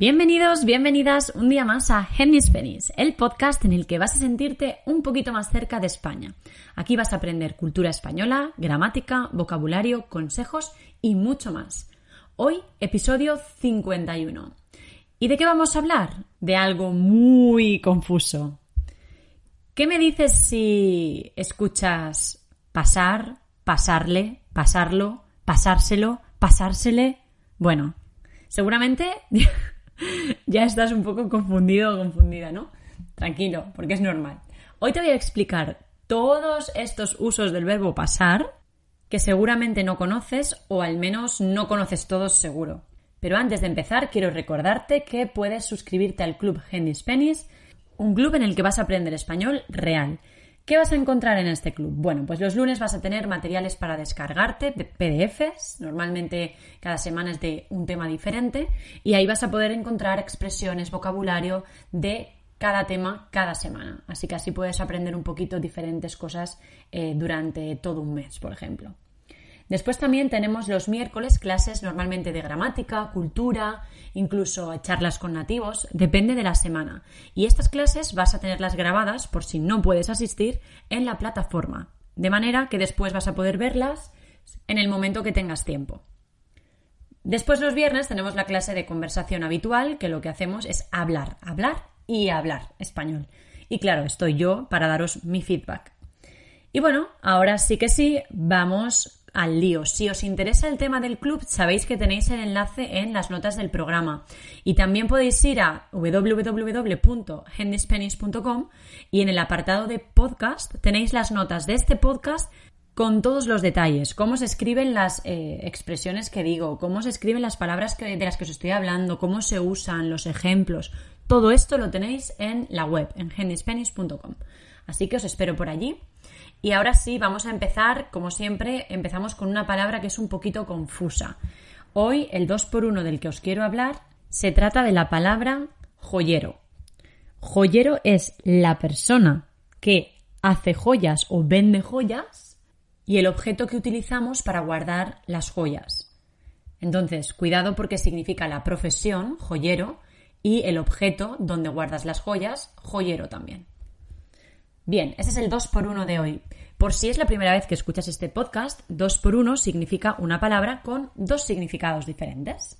Bienvenidos, bienvenidas un día más a Henny Spanish, el podcast en el que vas a sentirte un poquito más cerca de España. Aquí vas a aprender cultura española, gramática, vocabulario, consejos y mucho más. Hoy, episodio 51. ¿Y de qué vamos a hablar? De algo muy confuso. ¿Qué me dices si escuchas pasar, pasarle, pasarlo, pasárselo, pasársele? Bueno, seguramente ya estás un poco confundido o confundida, ¿no? Tranquilo, porque es normal. Hoy te voy a explicar todos estos usos del verbo pasar que seguramente no conoces o al menos no conoces todos seguro. Pero antes de empezar, quiero recordarte que puedes suscribirte al Club Handy Spanish, un club en el que vas a aprender español real ¿Qué vas a encontrar en este club? Bueno, pues los lunes vas a tener materiales para descargarte, PDFs, normalmente cada semana es de un tema diferente, y ahí vas a poder encontrar expresiones, vocabulario de cada tema cada semana. Así que así puedes aprender un poquito diferentes cosas eh, durante todo un mes, por ejemplo. Después también tenemos los miércoles clases normalmente de gramática, cultura, incluso charlas con nativos, depende de la semana. Y estas clases vas a tenerlas grabadas por si no puedes asistir en la plataforma, de manera que después vas a poder verlas en el momento que tengas tiempo. Después los viernes tenemos la clase de conversación habitual, que lo que hacemos es hablar, hablar y hablar español. Y claro, estoy yo para daros mi feedback. Y bueno, ahora sí que sí, vamos al lío. Si os interesa el tema del club, sabéis que tenéis el enlace en las notas del programa. Y también podéis ir a www.hendyspanish.com y en el apartado de podcast tenéis las notas de este podcast con todos los detalles, cómo se escriben las eh, expresiones que digo, cómo se escriben las palabras de las que os estoy hablando, cómo se usan, los ejemplos. Todo esto lo tenéis en la web, en hendyspanish.com. Así que os espero por allí. Y ahora sí, vamos a empezar, como siempre, empezamos con una palabra que es un poquito confusa. Hoy el 2x1 del que os quiero hablar se trata de la palabra joyero. Joyero es la persona que hace joyas o vende joyas y el objeto que utilizamos para guardar las joyas. Entonces, cuidado porque significa la profesión, joyero, y el objeto donde guardas las joyas, joyero también. Bien, ese es el 2 por 1 de hoy. Por si es la primera vez que escuchas este podcast, 2 por 1 significa una palabra con dos significados diferentes.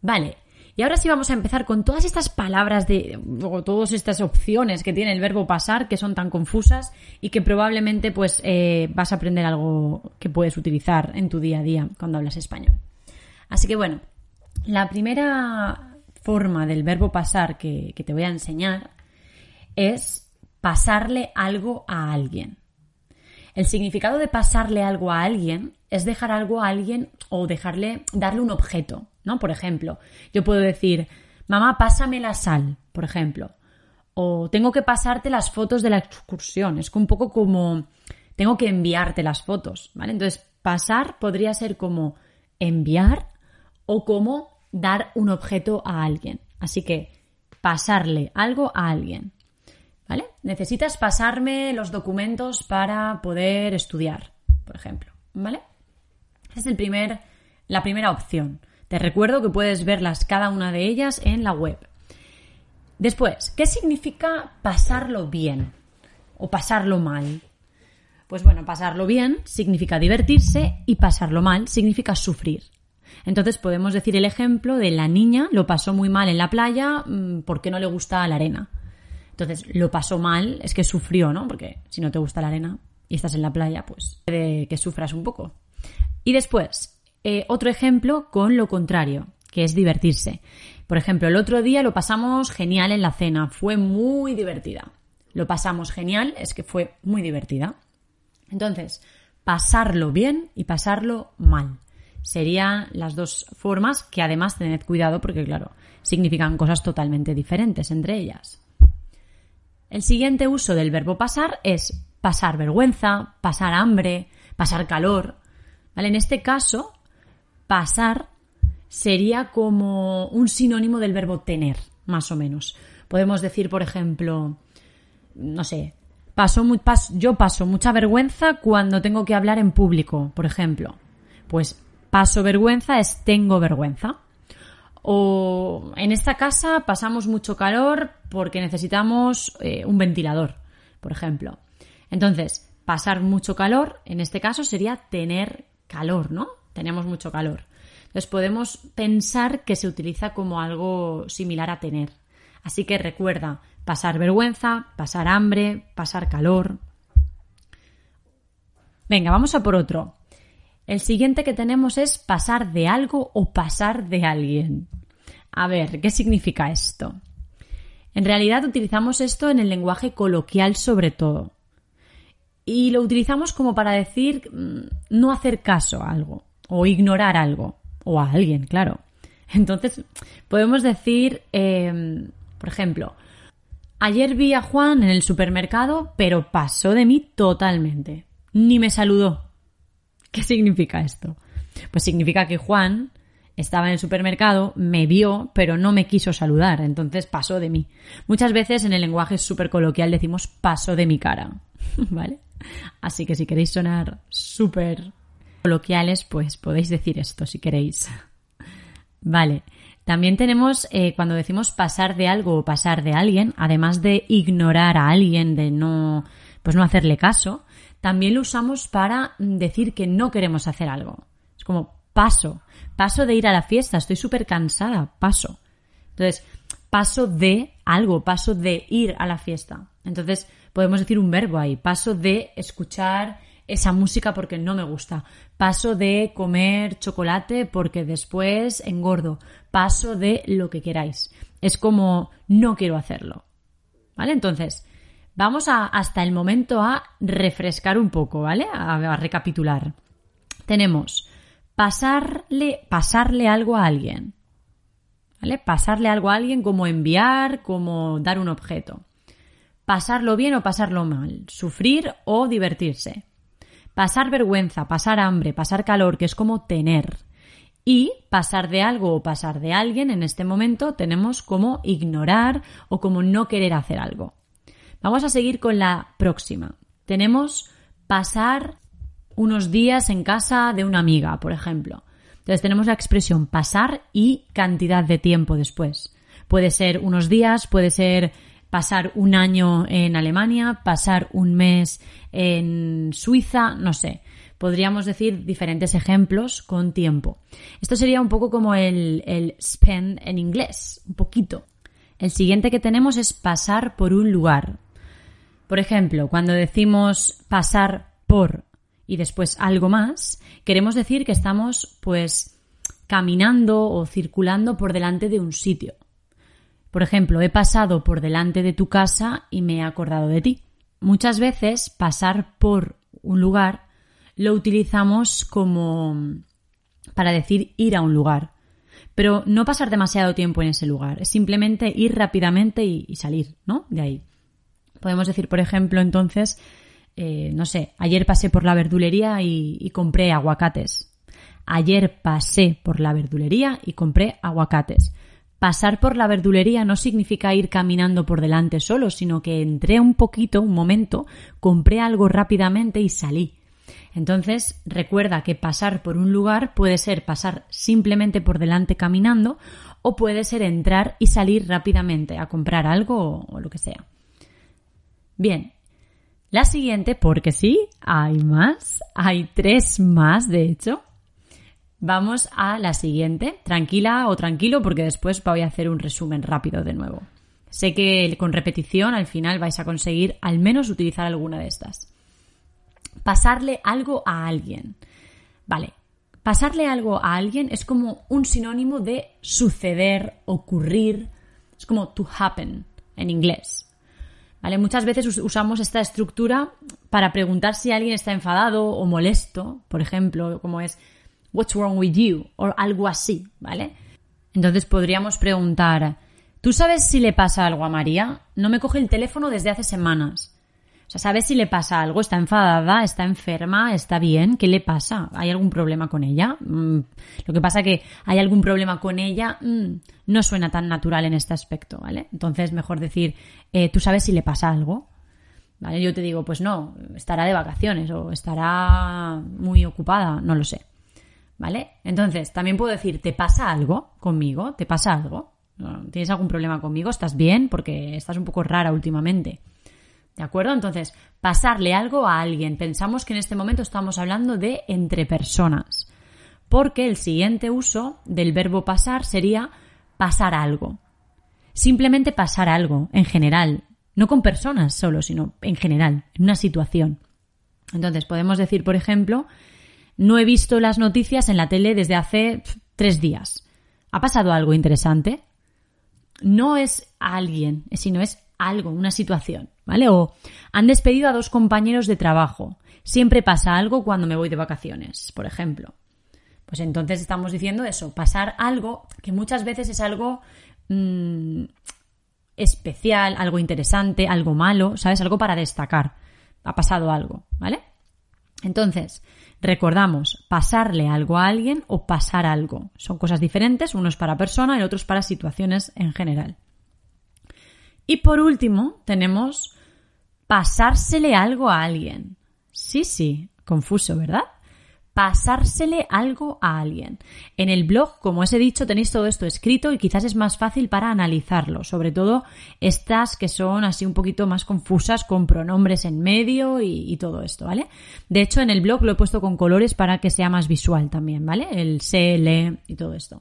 Vale, y ahora sí vamos a empezar con todas estas palabras de, o todas estas opciones que tiene el verbo pasar que son tan confusas y que probablemente pues eh, vas a aprender algo que puedes utilizar en tu día a día cuando hablas español. Así que bueno, la primera forma del verbo pasar que te voy a enseñar es pasarle algo a alguien. El significado de pasarle algo a alguien es dejar algo a alguien o dejarle, darle un objeto, ¿no? Por ejemplo, yo puedo decir, mamá, pásame la sal, por ejemplo. O tengo que pasarte las fotos de la excursión. Es un poco como, tengo que enviarte las fotos, ¿vale? Entonces, pasar podría ser como enviar o como dar un objeto a alguien. Así que, pasarle algo a alguien. ¿Vale? Necesitas pasarme los documentos para poder estudiar, por ejemplo. ¿Vale? Esa es el primer, la primera opción. Te recuerdo que puedes verlas cada una de ellas en la web. Después, ¿qué significa pasarlo bien o pasarlo mal? Pues bueno, pasarlo bien significa divertirse y pasarlo mal significa sufrir. Entonces podemos decir el ejemplo de la niña lo pasó muy mal en la playa mm, porque no le gusta la arena. Entonces, lo pasó mal, es que sufrió, ¿no? Porque si no te gusta la arena y estás en la playa, pues puede que sufras un poco. Y después, eh, otro ejemplo con lo contrario, que es divertirse. Por ejemplo, el otro día lo pasamos genial en la cena, fue muy divertida. lo pasamos genial, es que fue muy divertida. Entonces, pasarlo bien y pasarlo mal. Serían las dos formas que además tened cuidado porque, claro, significan cosas totalmente diferentes entre ellas. El siguiente uso del verbo pasar es pasar vergüenza, pasar hambre, pasar calor. ¿Vale? En este caso, pasar sería como un sinónimo del verbo tener, más o menos. Podemos decir, por ejemplo, no sé, paso, yo paso mucha vergüenza cuando tengo que hablar en público, por ejemplo. Pues paso vergüenza es tengo vergüenza. O en esta casa pasamos mucho calor porque necesitamos eh, un ventilador, por ejemplo. Entonces, pasar mucho calor, en este caso, sería tener calor, ¿no? Tenemos mucho calor. Entonces podemos pensar que se utiliza como algo similar a tener. Así que recuerda, pasar vergüenza, pasar hambre, pasar calor. Venga, vamos a por otro. El siguiente que tenemos es pasar de algo o pasar de alguien. A ver, ¿qué significa esto? En realidad utilizamos esto en el lenguaje coloquial sobre todo. Y lo utilizamos como para decir mm, no hacer caso a algo o ignorar algo o a alguien, claro. Entonces, podemos decir, em, por ejemplo, ayer vi a Juan en el supermercado, pero pasó de mí totalmente. Ni me saludó. ¿Qué significa esto? Pues significa que Juan estaba en el supermercado, me vio, pero no me quiso saludar, entonces pasó de mí. Muchas veces en el lenguaje súper coloquial decimos pasó de mi cara, ¿vale? Así que si queréis sonar súper coloquiales, pues podéis decir esto si queréis. Vale. También tenemos, eh, cuando decimos pasar de algo o pasar de alguien, además de ignorar a alguien, de no, pues no hacerle caso, también lo usamos para decir que no queremos hacer algo. Es como paso, paso de ir a la fiesta, estoy súper cansada, paso. Entonces, paso de algo, paso de ir a la fiesta. Entonces, podemos decir un verbo ahí, paso de escuchar esa música porque no me gusta. Paso de comer chocolate porque después engordo. Paso de lo que queráis. Es como no quiero hacerlo. ¿Vale? Entonces, vamos a, hasta el momento a refrescar un poco, ¿vale? A, recapitular. Tenemos pasarle, pasarle algo a alguien. ¿Vale? Pasarle algo a alguien como enviar, como dar un objeto. Pasarlo bien o pasarlo mal. Sufrir o divertirse. Pasar vergüenza, pasar hambre, pasar calor, que es como tener. Y pasar de algo o pasar de alguien en este momento tenemos como ignorar o como no querer hacer algo. Vamos a seguir con la próxima. Tenemos pasar unos días en casa de una amiga, por ejemplo. Entonces tenemos la expresión pasar y cantidad de tiempo después. Puede ser unos días, puede ser pasar un año en Alemania, pasar un mes en Suiza, no sé. Podríamos decir diferentes ejemplos con tiempo. Esto sería un poco como el, el spend en inglés, un poquito. El siguiente que tenemos es pasar por un lugar. Por ejemplo, cuando decimos pasar por y después algo más, queremos decir que estamos pues caminando o circulando por delante de un sitio. Por ejemplo, he pasado por delante de tu casa y me he acordado de ti. Muchas veces pasar por un lugar lo utilizamos como para decir ir a un lugar. Pero no pasar demasiado tiempo en ese lugar, es simplemente ir rápidamente y, salir, ¿no? De ahí. Podemos decir, por ejemplo, entonces, eh, no sé, ayer pasé por la verdulería y compré aguacates. Ayer pasé por la verdulería y compré aguacates. Pasar por la verdulería no significa ir caminando por delante solo, sino que entré un poquito, un momento, compré algo rápidamente y salí. Entonces, recuerda que pasar por un lugar puede ser pasar simplemente por delante caminando o puede ser entrar y salir rápidamente a comprar algo o, o lo que sea. Bien, la siguiente, porque sí, hay más, hay tres más de hecho, Vamos a la siguiente. Tranquila o tranquilo porque después voy a hacer un resumen rápido de nuevo. Sé que con repetición al final vais a conseguir al menos utilizar alguna de estas. Pasarle algo a alguien. Vale, pasarle algo a alguien es como un sinónimo de suceder, ocurrir. Es como to happen en inglés. ¿Vale? Muchas veces usamos esta estructura para preguntar si alguien está enfadado o molesto, por ejemplo, como es What's wrong with you? o algo así, ¿vale? Entonces podríamos preguntar ¿Tú sabes si le pasa algo a María? No me coge el teléfono desde hace semanas. O sea, ¿sabes si le pasa algo? ¿Está enfadada? ¿Está enferma? ¿Está bien? ¿Qué le pasa? ¿Hay algún problema con ella? Mm, lo que pasa que hay algún problema con ella mm, no suena tan natural en este aspecto, ¿vale? Entonces, mejor decir, eh, ¿tú sabes si le pasa algo? ¿Vale? Yo te digo, pues no, estará de vacaciones o estará muy ocupada, no lo sé. ¿Vale? Entonces, también puedo decir, ¿te pasa algo conmigo? ¿Te pasa algo? ¿Tienes algún problema conmigo? ¿Estás bien? Porque estás un poco rara últimamente. ¿De acuerdo? Entonces, pasarle algo a alguien. Pensamos que en este momento estamos hablando de entre personas. Porque el siguiente uso del verbo pasar sería pasar algo. Simplemente pasar algo, en general. No con personas solo, sino en general, en una situación. Entonces, podemos decir, por ejemplo, no he visto las noticias en la tele desde hace tres días. ¿Ha pasado algo interesante? No es alguien, sino es algo, una situación, ¿vale? O han despedido a dos compañeros de trabajo. Siempre pasa algo cuando me voy de vacaciones, por ejemplo. Pues entonces estamos diciendo eso, pasar algo que muchas veces es algo mm, especial, algo interesante, algo malo, ¿sabes? Algo para destacar. Ha pasado algo, ¿vale? Entonces, recordamos, pasarle algo a alguien o pasar algo. Son cosas diferentes, uno es para persona y otro es para situaciones en general. Y por último, tenemos pasársele algo a alguien. Sí, sí, confuso, ¿verdad? Pasársele algo a alguien. En el blog, como os he dicho, tenéis todo esto escrito y quizás es más fácil para analizarlo, sobre todo estas que son así un poquito más confusas con pronombres en medio y, todo esto, ¿vale? De hecho, en el blog lo he puesto con colores para que sea más visual también, ¿vale? El le y todo esto.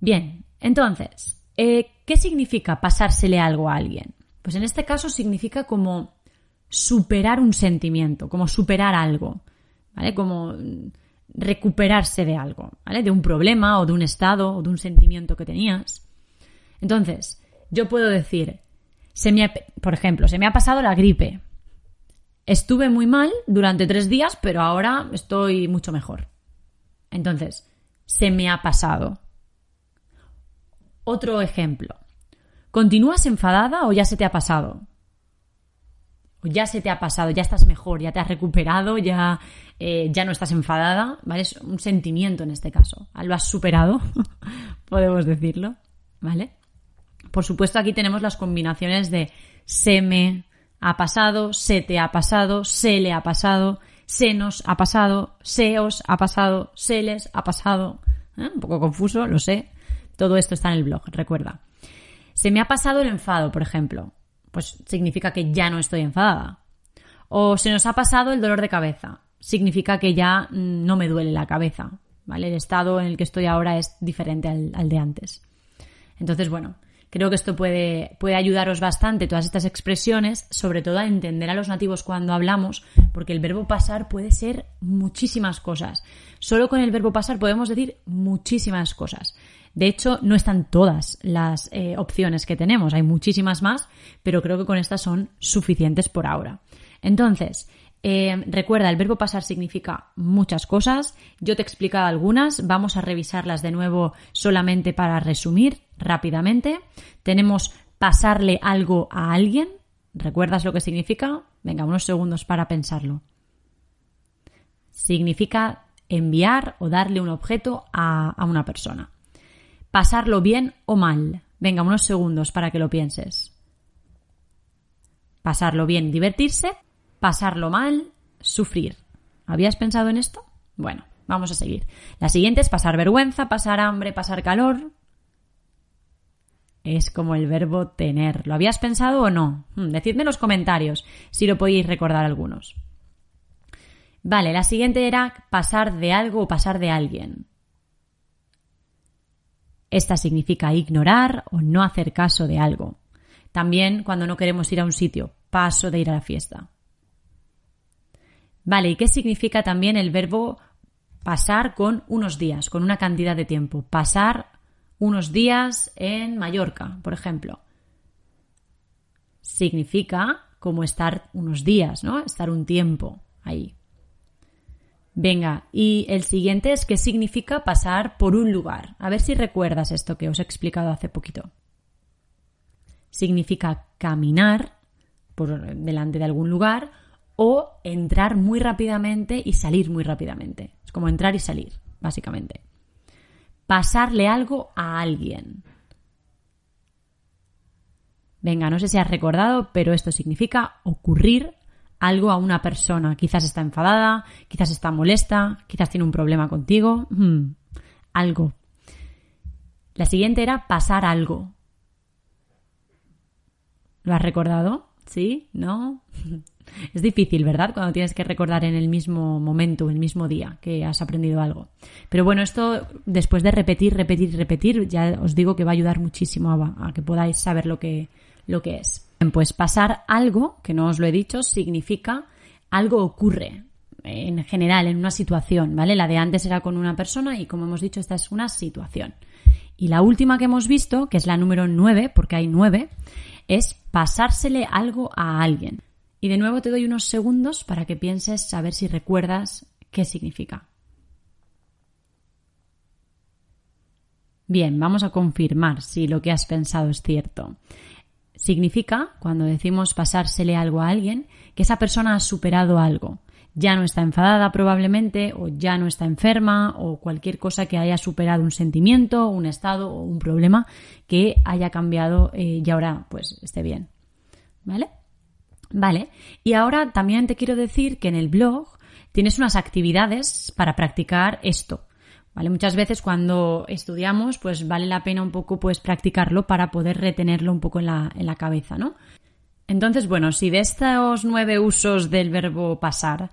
Bien, entonces, eh, ¿Qué significa pasársele algo a alguien? Pues en este caso significa como superar un sentimiento, como superar algo, ¿vale? Como recuperarse de algo, ¿vale? De un problema o de un estado o de un sentimiento que tenías. Entonces, yo puedo decir, se me por ejemplo, se me ha pasado la gripe. Estuve muy mal durante tres días, pero ahora estoy mucho mejor. Entonces, se me ha pasado. Otro ejemplo. ¿Continúas enfadada o ya se te ha pasado? O ya se te ha pasado, ya estás mejor, ya te has recuperado, ya, eh, ya no estás enfadada, ¿vale? Es un sentimiento en este caso. Lo has superado, podemos decirlo, ¿vale? Por supuesto, aquí tenemos las combinaciones de se me ha pasado, se te ha pasado, se le ha pasado, se nos ha pasado, se os ha pasado, se les ha pasado. ¿Eh? Un poco confuso, lo sé. Todo esto está en el blog, recuerda. Se me ha pasado el enfado, por ejemplo. Pues significa que ya no estoy enfadada. O se nos ha pasado el dolor de cabeza. Significa que ya no me duele la cabeza. ¿Vale? El estado en el que estoy ahora es diferente al, al de antes. Entonces, bueno, creo que esto puede, puede ayudaros bastante, todas estas expresiones, sobre todo a entender a los nativos cuando hablamos, porque el verbo pasar puede ser muchísimas cosas. Solo con el verbo pasar podemos decir muchísimas cosas. De hecho, no están todas las eh, opciones que tenemos, hay muchísimas más, pero creo que con estas son suficientes por ahora. Entonces, eh, recuerda, el verbo pasar significa muchas cosas. Yo te he explicado algunas, vamos a revisarlas de nuevo solamente para resumir rápidamente. Tenemos pasarle algo a alguien. ¿Recuerdas lo que significa? Venga, unos segundos para pensarlo. Significa enviar o darle un objeto a una persona pasarlo bien o mal. Venga, unos segundos para que lo pienses. Pasarlo bien, divertirse. Pasarlo mal, sufrir. ¿Habías pensado en esto? Bueno, vamos a seguir. La siguiente es pasar vergüenza, pasar hambre, pasar calor. Es como el verbo tener. ¿Lo habías pensado o no? Hmm, decidme en los comentarios si lo podéis recordar algunos. Vale, la siguiente era pasar de algo o pasar de alguien. Esta significa ignorar o no hacer caso de algo. También cuando no queremos ir a un sitio, paso de ir a la fiesta. Vale, ¿y qué significa también el verbo pasar con unos días, con una cantidad de tiempo? Pasar unos días en Mallorca, por ejemplo. significa como estar unos días, ¿no? Estar un tiempo ahí. Venga, y el siguiente es qué significa pasar por un lugar. A ver si recuerdas esto que os he explicado hace poquito. Significa caminar por delante de algún lugar o entrar muy rápidamente y salir muy rápidamente. Es como entrar y salir, básicamente. Pasarle algo a alguien. Venga, no sé si has recordado, pero esto significa ocurrir algo a una persona. Quizás está enfadada, quizás está molesta, quizás tiene un problema contigo. Hmm, algo. La siguiente era pasar algo. ¿Lo has recordado? ¿Sí? ¿No? Es difícil, ¿verdad? Cuando tienes que recordar en el mismo momento, en el mismo día que has aprendido algo. Pero bueno, esto después de repetir, repetir, repetir, ya os digo que va a ayudar muchísimo a, a que podáis saber lo que, lo que es. Pues pasar algo, que no os lo he dicho, significa algo ocurre en general en una situación, ¿vale? La de antes era con una persona y como hemos dicho, esta es una situación. Y la última que hemos visto, que es la número 9, porque hay 9, es pasársele algo a alguien. Y de nuevo te doy unos segundos para que pienses a ver si recuerdas qué significa. Bien, vamos a confirmar si lo que has pensado es cierto. Significa, cuando decimos pasársele algo a alguien, que esa persona ha superado algo. Ya no está enfadada probablemente, o ya no está enferma, o cualquier cosa que haya superado un sentimiento, un estado o un problema que haya cambiado eh, y ahora pues esté bien. ¿Vale? Vale. Y ahora también te quiero decir que en el blog tienes unas actividades para practicar esto. Muchas veces cuando estudiamos, pues vale la pena un poco pues practicarlo para poder retenerlo un poco en la, en la cabeza, ¿no? Entonces, bueno, si de estos nueve usos del verbo pasar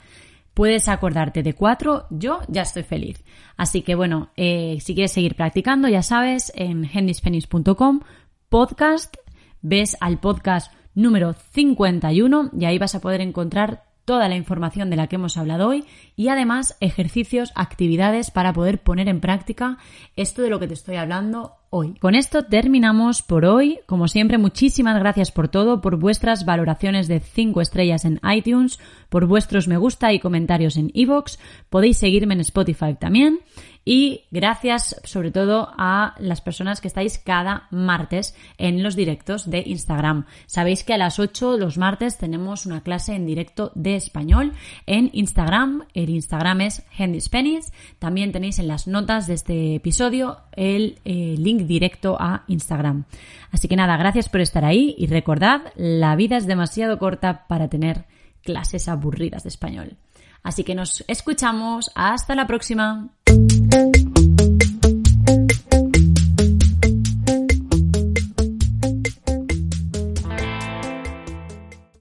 puedes acordarte de cuatro, yo ya estoy feliz. Así que bueno, eh, si quieres seguir practicando, ya sabes, en hendispenis.com, podcast, ves al podcast número 51 y ahí vas a poder encontrar toda la información de la que hemos hablado hoy y además ejercicios, actividades para poder poner en práctica esto de lo que te estoy hablando hoy. Con esto terminamos por hoy. Como siempre, muchísimas gracias por todo, por vuestras valoraciones de 5 estrellas en iTunes, por vuestros me gusta y comentarios en iVoox. Podéis seguirme en Spotify también. Y gracias sobre todo a las personas que estáis cada martes en los directos de Instagram. Sabéis que a las 8 los martes tenemos una clase en directo de español en Instagram. El Instagram es Handy También tenéis en las notas de este episodio el eh, link directo a Instagram. Así que nada, gracias por estar ahí y recordad, la vida es demasiado corta para tener clases aburridas de español. Así que nos escuchamos. Hasta la próxima.